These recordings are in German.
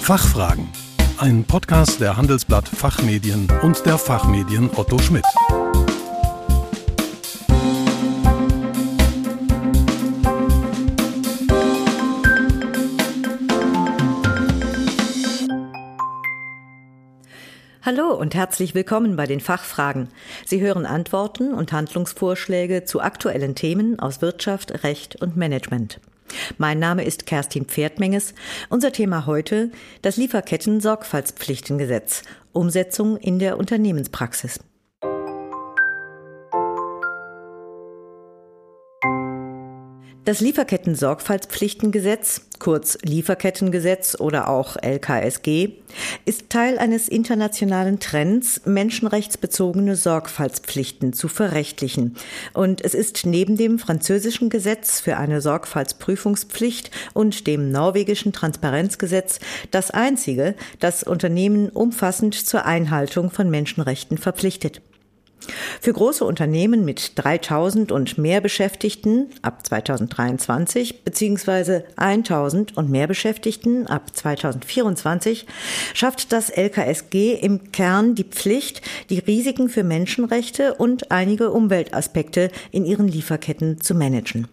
Fachfragen. Ein Podcast der Handelsblatt Fachmedien und der Fachmedien Otto Schmidt. Hallo und herzlich willkommen bei den Fachfragen. Sie hören Antworten und Handlungsvorschläge zu aktuellen Themen aus Wirtschaft, Recht und Management. Mein Name ist Kerstin Pferdmenges. Unser Thema heute das Lieferketten-Sorgfaltspflichtengesetz. Umsetzung in der Unternehmenspraxis. Das Lieferketten-Sorgfaltspflichtengesetz, kurz Lieferkettengesetz oder auch LKSG, ist Teil eines internationalen Trends, menschenrechtsbezogene Sorgfaltspflichten zu verrechtlichen. Und es ist neben dem französischen Gesetz für eine Sorgfaltsprüfungspflicht und dem norwegischen Transparenzgesetz das einzige, das Unternehmen umfassend zur Einhaltung von Menschenrechten verpflichtet. Für große Unternehmen mit 3000 und mehr Beschäftigten ab 2023 bzw. 1000 und mehr Beschäftigten ab 2024 schafft das LKSG im Kern die Pflicht, die Risiken für Menschenrechte und einige Umweltaspekte in ihren Lieferketten zu managen.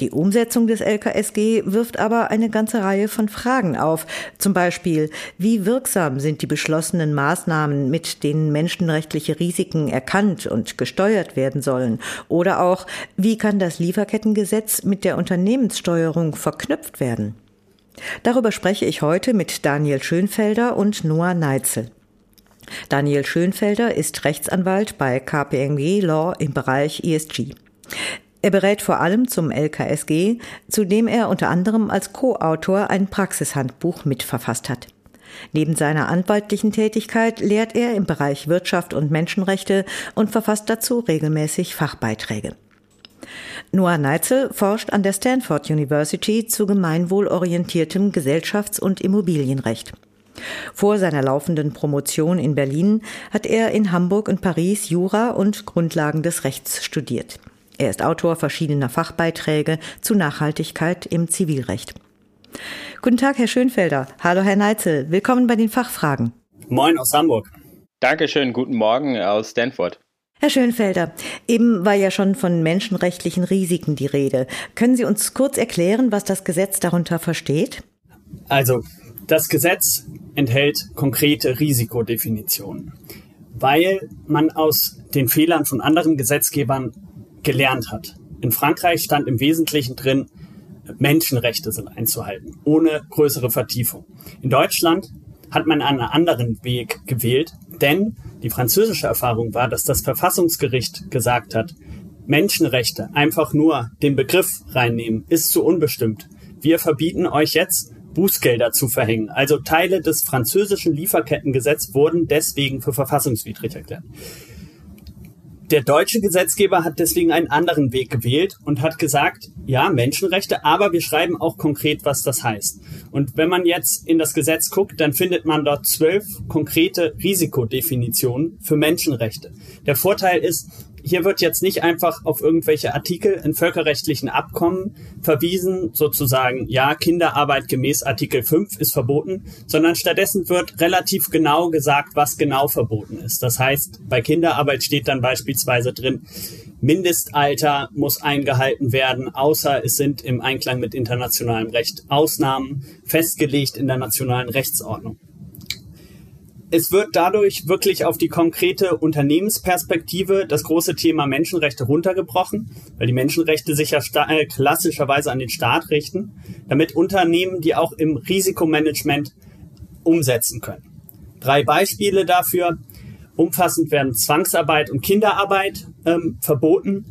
Die Umsetzung des LKSG wirft aber eine ganze Reihe von Fragen auf. Zum Beispiel, wie wirksam sind die beschlossenen Maßnahmen, mit denen menschenrechtliche Risiken erkannt und gesteuert werden sollen? Oder auch, wie kann das Lieferkettengesetz mit der Unternehmenssteuerung verknüpft werden? Darüber spreche ich heute mit Daniel Schönfelder und Noah Neitzel. Daniel Schönfelder ist Rechtsanwalt bei KPMG Law im Bereich ESG. Er berät vor allem zum LKSG, zu dem er unter anderem als Co-Autor ein Praxishandbuch mitverfasst hat. Neben seiner anwaltlichen Tätigkeit lehrt er im Bereich Wirtschaft und Menschenrechte und verfasst dazu regelmäßig Fachbeiträge. Noah Neitzel forscht an der Stanford University zu gemeinwohlorientiertem Gesellschafts- und Immobilienrecht. Vor seiner laufenden Promotion in Berlin hat er in Hamburg und Paris Jura und Grundlagen des Rechts studiert. Er ist Autor verschiedener Fachbeiträge zu Nachhaltigkeit im Zivilrecht. Guten Tag, Herr Schönfelder. Hallo, Herr Neitzel. Willkommen bei den Fachfragen. Moin aus Hamburg. Dankeschön. Guten Morgen aus Stanford. Herr Schönfelder, eben war ja schon von menschenrechtlichen Risiken die Rede. Können Sie uns kurz erklären, was das Gesetz darunter versteht? Also, das Gesetz enthält konkrete Risikodefinitionen, weil man aus den Fehlern von anderen Gesetzgebern gelernt hat. In Frankreich stand im Wesentlichen drin, Menschenrechte sind einzuhalten, ohne größere Vertiefung. In Deutschland hat man einen anderen Weg gewählt, denn die französische Erfahrung war, dass das Verfassungsgericht gesagt hat, Menschenrechte einfach nur den Begriff reinnehmen, ist zu unbestimmt. Wir verbieten euch jetzt, Bußgelder zu verhängen. Also Teile des französischen Lieferkettengesetzes wurden deswegen für verfassungswidrig erklärt. Der deutsche Gesetzgeber hat deswegen einen anderen Weg gewählt und hat gesagt, ja, Menschenrechte, aber wir schreiben auch konkret, was das heißt. Und wenn man jetzt in das Gesetz guckt, dann findet man dort zwölf konkrete Risikodefinitionen für Menschenrechte. Der Vorteil ist, hier wird jetzt nicht einfach auf irgendwelche Artikel in völkerrechtlichen Abkommen verwiesen, sozusagen, ja, Kinderarbeit gemäß Artikel 5 ist verboten, sondern stattdessen wird relativ genau gesagt, was genau verboten ist. Das heißt, bei Kinderarbeit steht dann beispielsweise drin, Mindestalter muss eingehalten werden, außer es sind im Einklang mit internationalem Recht Ausnahmen festgelegt in der nationalen Rechtsordnung es wird dadurch wirklich auf die konkrete Unternehmensperspektive das große Thema Menschenrechte runtergebrochen, weil die Menschenrechte sich ja äh, klassischerweise an den Staat richten, damit Unternehmen die auch im Risikomanagement umsetzen können. Drei Beispiele dafür. Umfassend werden Zwangsarbeit und Kinderarbeit ähm, verboten.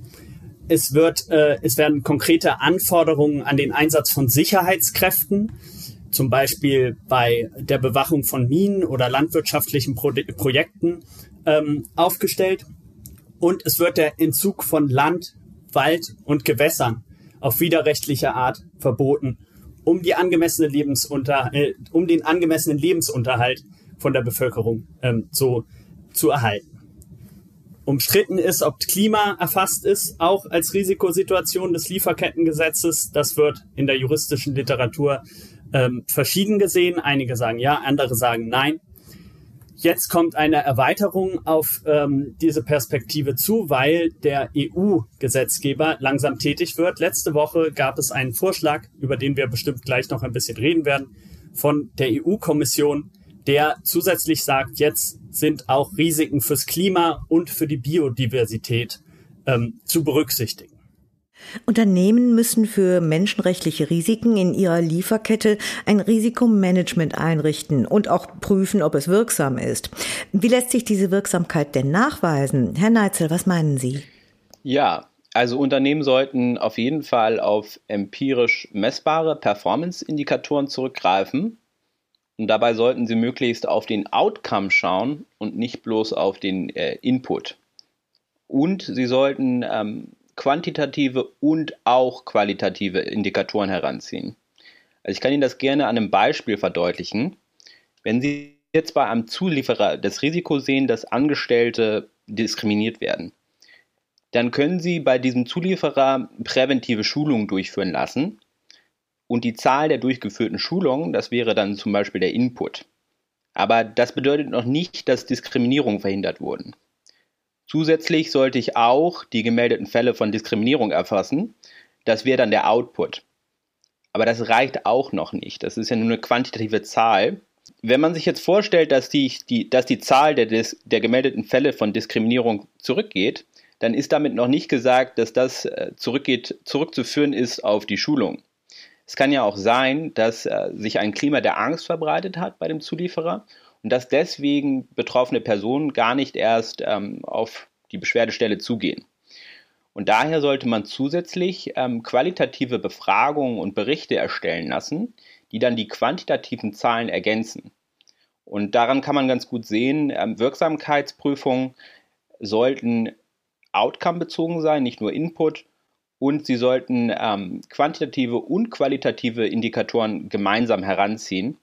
Es, wird, äh, es werden konkrete Anforderungen an den Einsatz von Sicherheitskräften zum Beispiel bei der Bewachung von Minen oder landwirtschaftlichen Pro Projekten ähm, aufgestellt. Und es wird der Entzug von Land, Wald und Gewässern auf widerrechtliche Art verboten, um die angemessene Lebensunter äh, um den angemessenen Lebensunterhalt von der Bevölkerung ähm, so zu erhalten. Umstritten ist, ob Klima erfasst ist, auch als Risikosituation des Lieferkettengesetzes. Das wird in der juristischen Literatur ähm, verschieden gesehen. Einige sagen ja, andere sagen nein. Jetzt kommt eine Erweiterung auf ähm, diese Perspektive zu, weil der EU-Gesetzgeber langsam tätig wird. Letzte Woche gab es einen Vorschlag, über den wir bestimmt gleich noch ein bisschen reden werden, von der EU-Kommission, der zusätzlich sagt, jetzt sind auch Risiken fürs Klima und für die Biodiversität ähm, zu berücksichtigen. Unternehmen müssen für menschenrechtliche Risiken in ihrer Lieferkette ein Risikomanagement einrichten und auch prüfen, ob es wirksam ist. Wie lässt sich diese Wirksamkeit denn nachweisen? Herr Neitzel, was meinen Sie? Ja, also Unternehmen sollten auf jeden Fall auf empirisch messbare Performance-Indikatoren zurückgreifen. Und dabei sollten sie möglichst auf den Outcome schauen und nicht bloß auf den äh, Input. Und sie sollten ähm, quantitative und auch qualitative Indikatoren heranziehen. Also ich kann Ihnen das gerne an einem Beispiel verdeutlichen. Wenn Sie jetzt bei einem Zulieferer das Risiko sehen, dass Angestellte diskriminiert werden, dann können Sie bei diesem Zulieferer präventive Schulungen durchführen lassen. Und die Zahl der durchgeführten Schulungen, das wäre dann zum Beispiel der Input. Aber das bedeutet noch nicht, dass Diskriminierungen verhindert wurden. Zusätzlich sollte ich auch die gemeldeten Fälle von Diskriminierung erfassen. Das wäre dann der Output. Aber das reicht auch noch nicht. Das ist ja nur eine quantitative Zahl. Wenn man sich jetzt vorstellt, dass die, die, dass die Zahl der, der gemeldeten Fälle von Diskriminierung zurückgeht, dann ist damit noch nicht gesagt, dass das äh, zurückgeht, zurückzuführen ist auf die Schulung. Es kann ja auch sein, dass äh, sich ein Klima der Angst verbreitet hat bei dem Zulieferer und dass deswegen betroffene Personen gar nicht erst ähm, auf die Beschwerdestelle zugehen. Und daher sollte man zusätzlich ähm, qualitative Befragungen und Berichte erstellen lassen, die dann die quantitativen Zahlen ergänzen. Und daran kann man ganz gut sehen, ähm, Wirksamkeitsprüfungen sollten outcome-bezogen sein, nicht nur Input. Und sie sollten ähm, quantitative und qualitative Indikatoren gemeinsam heranziehen.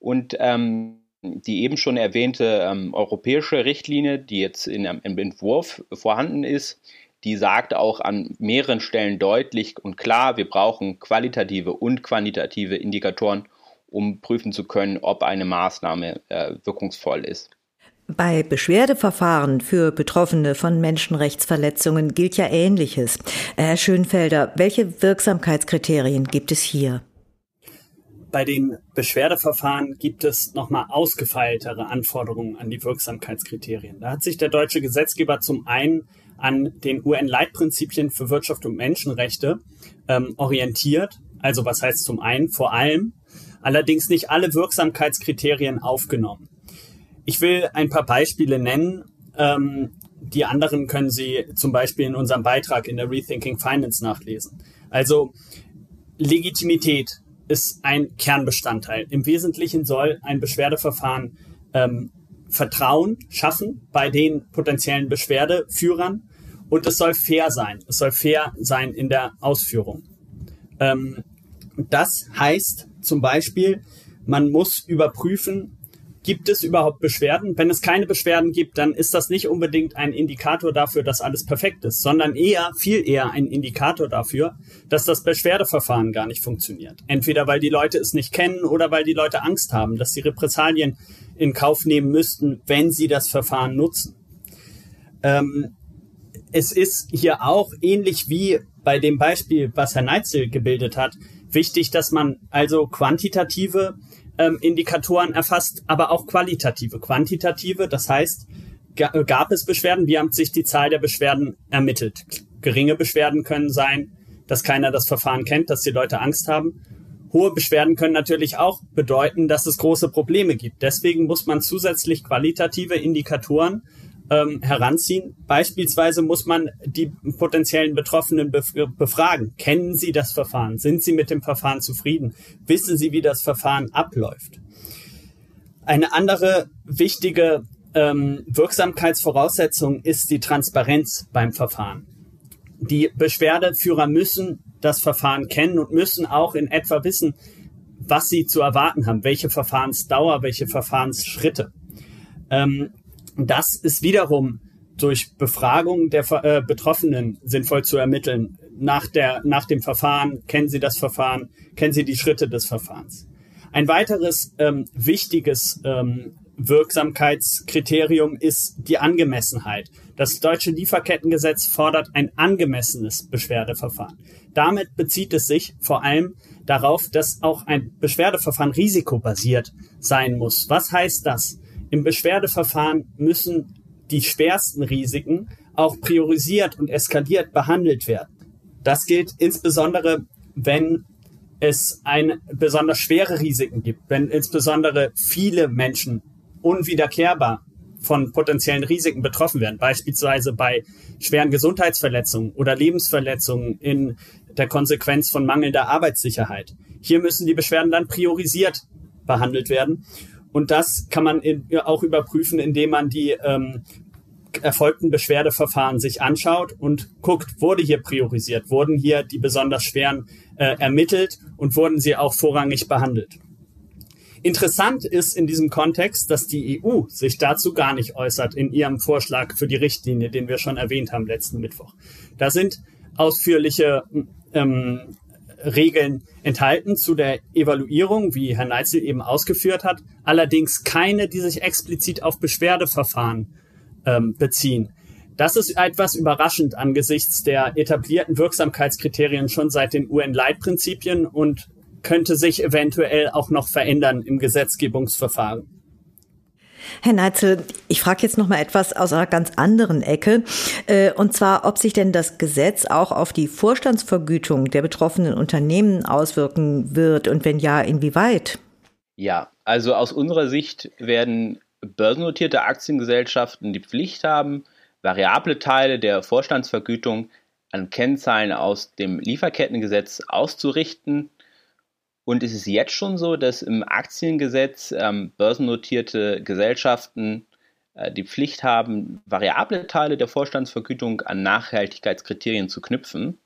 Und ähm, die eben schon erwähnte ähm, europäische Richtlinie, die jetzt in, im Entwurf vorhanden ist, die sagt auch an mehreren Stellen deutlich und klar, wir brauchen qualitative und quantitative Indikatoren, um prüfen zu können, ob eine Maßnahme äh, wirkungsvoll ist. Bei Beschwerdeverfahren für Betroffene von Menschenrechtsverletzungen gilt ja Ähnliches. Herr Schönfelder, welche Wirksamkeitskriterien gibt es hier? Bei den Beschwerdeverfahren gibt es nochmal ausgefeiltere Anforderungen an die Wirksamkeitskriterien. Da hat sich der deutsche Gesetzgeber zum einen an den UN-Leitprinzipien für Wirtschaft und Menschenrechte ähm, orientiert. Also was heißt zum einen vor allem, allerdings nicht alle Wirksamkeitskriterien aufgenommen. Ich will ein paar Beispiele nennen. Ähm, die anderen können Sie zum Beispiel in unserem Beitrag in der Rethinking Finance nachlesen. Also Legitimität, ist ein Kernbestandteil. Im Wesentlichen soll ein Beschwerdeverfahren ähm, Vertrauen schaffen bei den potenziellen Beschwerdeführern und es soll fair sein. Es soll fair sein in der Ausführung. Ähm, das heißt zum Beispiel, man muss überprüfen, gibt es überhaupt Beschwerden? Wenn es keine Beschwerden gibt, dann ist das nicht unbedingt ein Indikator dafür, dass alles perfekt ist, sondern eher, viel eher ein Indikator dafür, dass das Beschwerdeverfahren gar nicht funktioniert. Entweder weil die Leute es nicht kennen oder weil die Leute Angst haben, dass sie Repressalien in Kauf nehmen müssten, wenn sie das Verfahren nutzen. Ähm, es ist hier auch ähnlich wie bei dem Beispiel, was Herr Neitzel gebildet hat, wichtig, dass man also quantitative ähm, Indikatoren erfasst, aber auch qualitative. Quantitative, das heißt, gab es Beschwerden, wie haben sich die Zahl der Beschwerden ermittelt? Geringe Beschwerden können sein, dass keiner das Verfahren kennt, dass die Leute Angst haben. Hohe Beschwerden können natürlich auch bedeuten, dass es große Probleme gibt. Deswegen muss man zusätzlich qualitative Indikatoren ähm, heranziehen. Beispielsweise muss man die potenziellen Betroffenen befragen. Kennen Sie das Verfahren? Sind Sie mit dem Verfahren zufrieden? Wissen Sie, wie das Verfahren abläuft? Eine andere wichtige ähm, Wirksamkeitsvoraussetzung ist die Transparenz beim Verfahren. Die Beschwerdeführer müssen das Verfahren kennen und müssen auch in etwa wissen, was sie zu erwarten haben, welche Verfahrensdauer, welche Verfahrensschritte. Ähm, das ist wiederum durch Befragung der äh, Betroffenen sinnvoll zu ermitteln. Nach, der, nach dem Verfahren, kennen Sie das Verfahren, kennen Sie die Schritte des Verfahrens. Ein weiteres ähm, wichtiges ähm, Wirksamkeitskriterium ist die Angemessenheit. Das deutsche Lieferkettengesetz fordert ein angemessenes Beschwerdeverfahren. Damit bezieht es sich vor allem darauf, dass auch ein Beschwerdeverfahren risikobasiert sein muss. Was heißt das? Im Beschwerdeverfahren müssen die schwersten Risiken auch priorisiert und eskaliert behandelt werden. Das gilt insbesondere, wenn es ein besonders schwere Risiken gibt, wenn insbesondere viele Menschen unwiederkehrbar von potenziellen Risiken betroffen werden, beispielsweise bei schweren Gesundheitsverletzungen oder Lebensverletzungen in der Konsequenz von mangelnder Arbeitssicherheit. Hier müssen die Beschwerden dann priorisiert behandelt werden. Und das kann man auch überprüfen, indem man die ähm, erfolgten Beschwerdeverfahren sich anschaut und guckt, wurde hier priorisiert, wurden hier die besonders schweren äh, ermittelt und wurden sie auch vorrangig behandelt. Interessant ist in diesem Kontext, dass die EU sich dazu gar nicht äußert in ihrem Vorschlag für die Richtlinie, den wir schon erwähnt haben letzten Mittwoch. Da sind ausführliche ähm, Regeln enthalten zu der Evaluierung, wie Herr Neitzel eben ausgeführt hat, allerdings keine, die sich explizit auf Beschwerdeverfahren ähm, beziehen. Das ist etwas überraschend angesichts der etablierten Wirksamkeitskriterien schon seit den UN-Leitprinzipien und könnte sich eventuell auch noch verändern im Gesetzgebungsverfahren. Herr Neitzel, ich frage jetzt noch mal etwas aus einer ganz anderen Ecke, äh, und zwar, ob sich denn das Gesetz auch auf die Vorstandsvergütung der betroffenen Unternehmen auswirken wird und wenn ja, inwieweit? Ja, also aus unserer Sicht werden börsennotierte Aktiengesellschaften die Pflicht haben, variable Teile der Vorstandsvergütung an Kennzahlen aus dem Lieferkettengesetz auszurichten. Und es ist jetzt schon so, dass im Aktiengesetz ähm, börsennotierte Gesellschaften äh, die Pflicht haben, variable Teile der Vorstandsvergütung an Nachhaltigkeitskriterien zu knüpfen.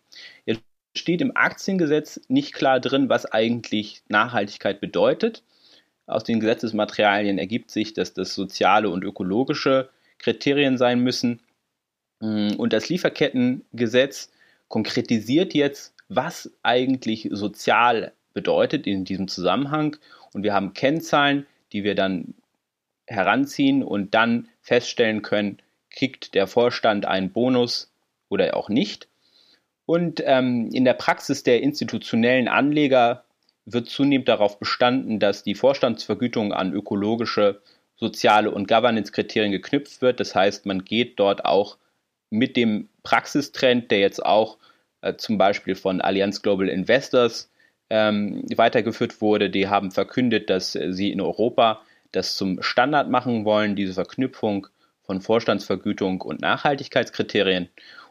Jetzt steht im Aktiengesetz nicht klar drin, was eigentlich Nachhaltigkeit bedeutet. Aus den Gesetzesmaterialien ergibt sich, dass das soziale und ökologische Kriterien sein müssen. Mm, und das Lieferkettengesetz konkretisiert jetzt, was eigentlich sozial bedeutet in diesem Zusammenhang. Und wir haben Kennzahlen, die wir dann heranziehen und dann feststellen können, kriegt der Vorstand einen Bonus oder auch nicht. Und ähm, in der Praxis der institutionellen Anleger wird zunehmend darauf bestanden, dass die Vorstandsvergütung an ökologische, soziale und Governance-Kriterien geknüpft wird. Das heißt, man geht dort auch mit dem Praxistrend, der jetzt auch äh, zum Beispiel von Allianz Global Investors ähm, weitergeführt wurde, die haben verkündet, dass sie in Europa das zum Standard machen wollen, diese Verknüpfung von Vorstandsvergütung und Nachhaltigkeitskriterien.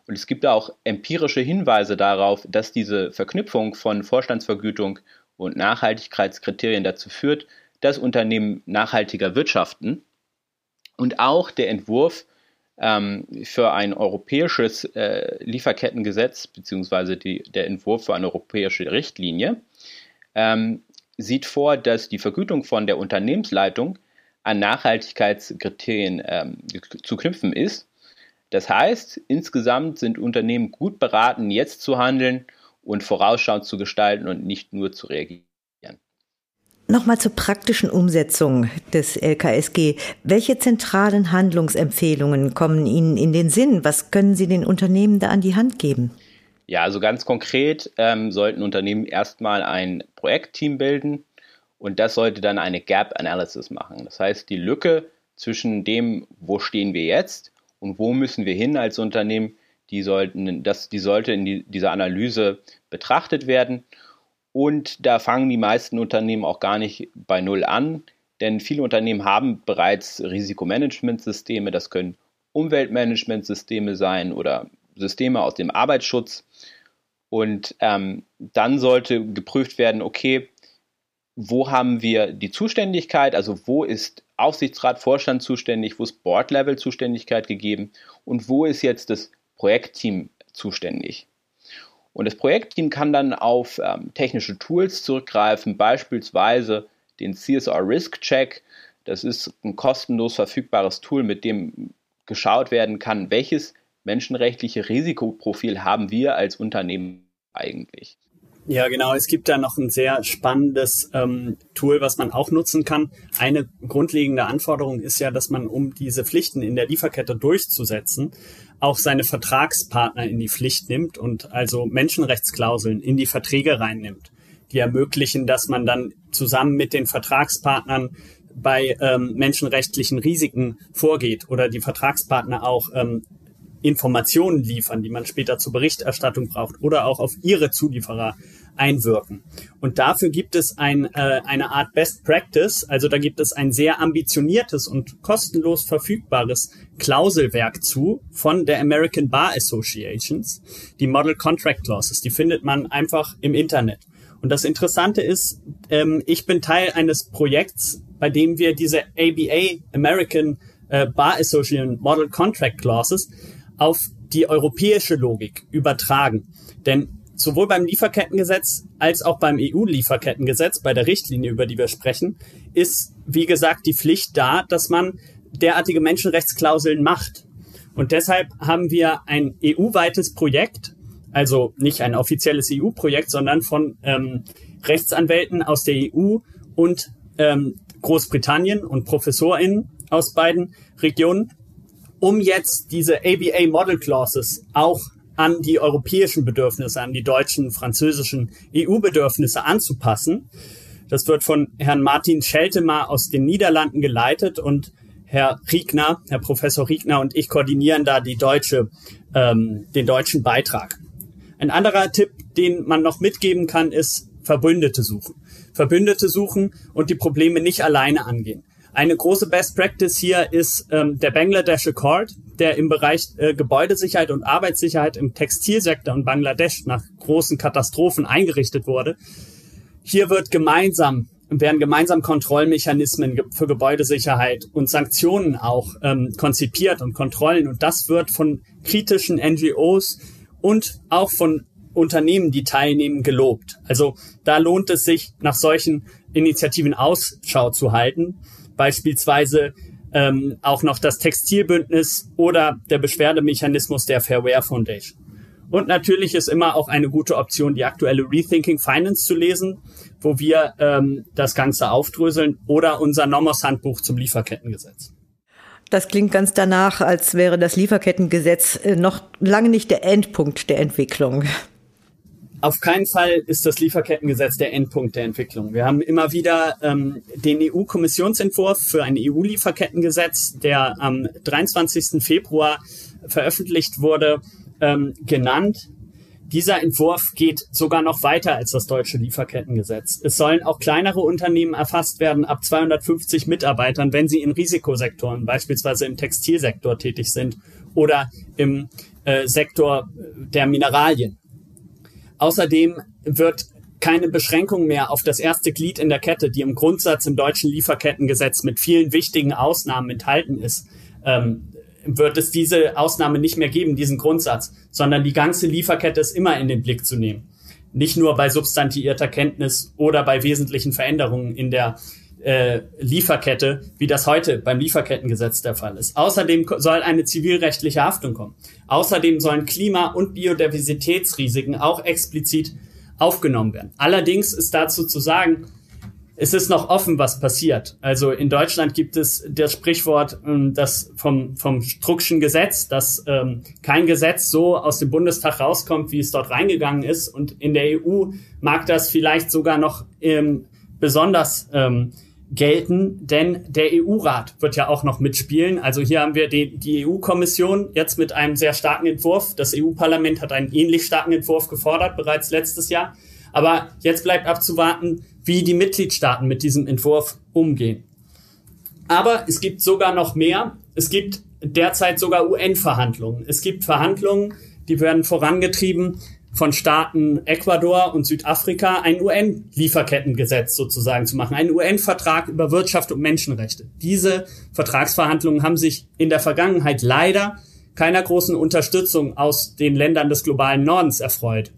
Und es gibt auch empirische Hinweise darauf, dass diese Verknüpfung von Vorstandsvergütung und Nachhaltigkeitskriterien dazu führt, dass Unternehmen nachhaltiger wirtschaften. Und auch der Entwurf ähm, für ein europäisches äh, Lieferkettengesetz beziehungsweise die, der Entwurf für eine europäische Richtlinie ähm, sieht vor, dass die Vergütung von der Unternehmensleitung an Nachhaltigkeitskriterien ähm, zu knüpfen ist. Das heißt, insgesamt sind Unternehmen gut beraten, jetzt zu handeln und vorausschauend zu gestalten und nicht nur zu reagieren. Nochmal zur praktischen Umsetzung des LKSG. Welche zentralen Handlungsempfehlungen kommen Ihnen in den Sinn? Was können Sie den Unternehmen da an die Hand geben? Ja, also ganz konkret ähm, sollten Unternehmen erstmal ein Projektteam bilden und das sollte dann eine Gap Analysis machen. Das heißt, die Lücke zwischen dem, wo stehen wir jetzt und wo müssen wir hin als Unternehmen, die, sollten, das, die sollte in die, dieser Analyse betrachtet werden. Und da fangen die meisten Unternehmen auch gar nicht bei Null an, denn viele Unternehmen haben bereits Risikomanagementsysteme. Das können Umweltmanagementsysteme sein oder Systeme aus dem Arbeitsschutz. Und ähm, dann sollte geprüft werden, okay, wo haben wir die Zuständigkeit, also wo ist Aufsichtsrat, Vorstand zuständig, wo ist Board-Level Zuständigkeit gegeben und wo ist jetzt das Projektteam zuständig. Und das Projektteam kann dann auf ähm, technische Tools zurückgreifen, beispielsweise den CSR Risk Check. Das ist ein kostenlos verfügbares Tool, mit dem geschaut werden kann, welches menschenrechtliche Risikoprofil haben wir als Unternehmen eigentlich. Ja, genau. Es gibt da noch ein sehr spannendes ähm, Tool, was man auch nutzen kann. Eine grundlegende Anforderung ist ja, dass man, um diese Pflichten in der Lieferkette durchzusetzen, auch seine Vertragspartner in die Pflicht nimmt und also Menschenrechtsklauseln in die Verträge reinnimmt, die ermöglichen, dass man dann zusammen mit den Vertragspartnern bei ähm, menschenrechtlichen Risiken vorgeht oder die Vertragspartner auch ähm, Informationen liefern, die man später zur Berichterstattung braucht oder auch auf ihre Zulieferer einwirken. Und dafür gibt es ein, äh, eine Art Best Practice, also da gibt es ein sehr ambitioniertes und kostenlos verfügbares Klauselwerk zu von der American Bar Associations, die Model Contract Clauses. Die findet man einfach im Internet. Und das Interessante ist, ähm, ich bin Teil eines Projekts, bei dem wir diese ABA American äh, Bar Association Model Contract Clauses auf die europäische Logik übertragen. Denn sowohl beim Lieferkettengesetz als auch beim EU-Lieferkettengesetz, bei der Richtlinie, über die wir sprechen, ist, wie gesagt, die Pflicht da, dass man derartige Menschenrechtsklauseln macht. Und deshalb haben wir ein EU-weites Projekt, also nicht ein offizielles EU-Projekt, sondern von ähm, Rechtsanwälten aus der EU und ähm, Großbritannien und ProfessorInnen aus beiden Regionen, um jetzt diese ABA Model Clauses auch an die europäischen Bedürfnisse, an die deutschen, französischen EU-Bedürfnisse anzupassen. Das wird von Herrn Martin Scheltemar aus den Niederlanden geleitet und Herr Riegner, Herr Professor Riegner und ich koordinieren da die deutsche, ähm, den deutschen Beitrag. Ein anderer Tipp, den man noch mitgeben kann, ist Verbündete suchen. Verbündete suchen und die Probleme nicht alleine angehen. Eine große Best Practice hier ist ähm, der Bangladesh Accord, der im Bereich äh, Gebäudesicherheit und Arbeitssicherheit im Textilsektor in Bangladesch nach großen Katastrophen eingerichtet wurde. Hier wird gemeinsam werden gemeinsam Kontrollmechanismen für Gebäudesicherheit und Sanktionen auch ähm, konzipiert und Kontrollen. Und das wird von kritischen NGOs und auch von Unternehmen, die teilnehmen, gelobt. Also da lohnt es sich, nach solchen Initiativen Ausschau zu halten beispielsweise ähm, auch noch das Textilbündnis oder der Beschwerdemechanismus der Fairware Foundation. Und natürlich ist immer auch eine gute Option, die aktuelle Rethinking Finance zu lesen, wo wir ähm, das Ganze aufdröseln oder unser Nomos-Handbuch zum Lieferkettengesetz. Das klingt ganz danach, als wäre das Lieferkettengesetz äh, noch lange nicht der Endpunkt der Entwicklung. Auf keinen Fall ist das Lieferkettengesetz der Endpunkt der Entwicklung. Wir haben immer wieder ähm, den EU-Kommissionsentwurf für ein EU-Lieferkettengesetz, der am 23. Februar veröffentlicht wurde, ähm, genannt. Dieser Entwurf geht sogar noch weiter als das deutsche Lieferkettengesetz. Es sollen auch kleinere Unternehmen erfasst werden ab 250 Mitarbeitern, wenn sie in Risikosektoren, beispielsweise im Textilsektor tätig sind oder im äh, Sektor der Mineralien. Außerdem wird keine Beschränkung mehr auf das erste Glied in der Kette, die im Grundsatz im deutschen Lieferkettengesetz mit vielen wichtigen Ausnahmen enthalten ist, ähm, wird es diese Ausnahme nicht mehr geben, diesen Grundsatz, sondern die ganze Lieferkette ist immer in den Blick zu nehmen. Nicht nur bei substantiierter Kenntnis oder bei wesentlichen Veränderungen in der äh, Lieferkette, wie das heute beim Lieferkettengesetz der Fall ist. Außerdem soll eine zivilrechtliche Haftung kommen. Außerdem sollen Klima- und Biodiversitätsrisiken auch explizit aufgenommen werden. Allerdings ist dazu zu sagen, es ist noch offen, was passiert. Also in Deutschland gibt es das Sprichwort, ähm, das vom, vom Struckschen Gesetz, dass ähm, kein Gesetz so aus dem Bundestag rauskommt, wie es dort reingegangen ist. Und in der EU mag das vielleicht sogar noch ähm, besonders ähm, gelten, denn der EU-Rat wird ja auch noch mitspielen. Also hier haben wir die, die EU-Kommission jetzt mit einem sehr starken Entwurf. Das EU-Parlament hat einen ähnlich starken Entwurf gefordert, bereits letztes Jahr. Aber jetzt bleibt abzuwarten, wie die Mitgliedstaaten mit diesem Entwurf umgehen. Aber es gibt sogar noch mehr. Es gibt derzeit sogar UN-Verhandlungen. Es gibt Verhandlungen, die werden vorangetrieben von Staaten Ecuador und Südafrika ein UN-Lieferkettengesetz sozusagen zu machen, einen UN-Vertrag über Wirtschaft und Menschenrechte. Diese Vertragsverhandlungen haben sich in der Vergangenheit leider keiner großen Unterstützung aus den Ländern des globalen Nordens erfreut.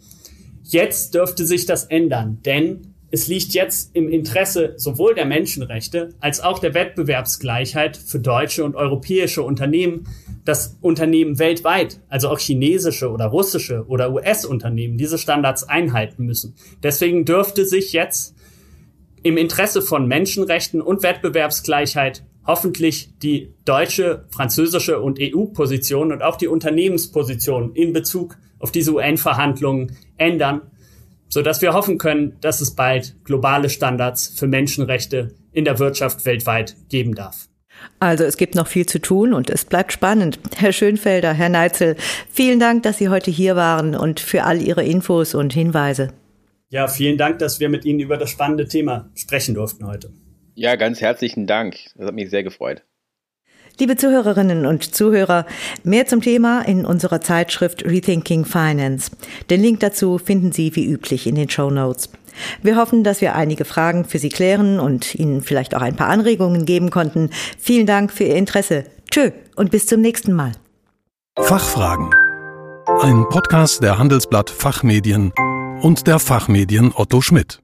Jetzt dürfte sich das ändern, denn es liegt jetzt im Interesse sowohl der Menschenrechte als auch der Wettbewerbsgleichheit für deutsche und europäische Unternehmen, dass Unternehmen weltweit, also auch chinesische oder russische oder US-Unternehmen, diese Standards einhalten müssen. Deswegen dürfte sich jetzt im Interesse von Menschenrechten und Wettbewerbsgleichheit hoffentlich die deutsche, französische und EU-Position und auch die Unternehmensposition in Bezug auf diese UN-Verhandlungen ändern so dass wir hoffen können, dass es bald globale Standards für Menschenrechte in der Wirtschaft weltweit geben darf. Also es gibt noch viel zu tun und es bleibt spannend. Herr Schönfelder, Herr Neitzel, vielen Dank, dass Sie heute hier waren und für all Ihre Infos und Hinweise. Ja, vielen Dank, dass wir mit Ihnen über das spannende Thema sprechen durften heute. Ja, ganz herzlichen Dank. Das hat mich sehr gefreut. Liebe Zuhörerinnen und Zuhörer, mehr zum Thema in unserer Zeitschrift Rethinking Finance. Den Link dazu finden Sie wie üblich in den Show Notes. Wir hoffen, dass wir einige Fragen für Sie klären und Ihnen vielleicht auch ein paar Anregungen geben konnten. Vielen Dank für Ihr Interesse. Tschö und bis zum nächsten Mal. Fachfragen. Ein Podcast der Handelsblatt Fachmedien und der Fachmedien Otto Schmidt.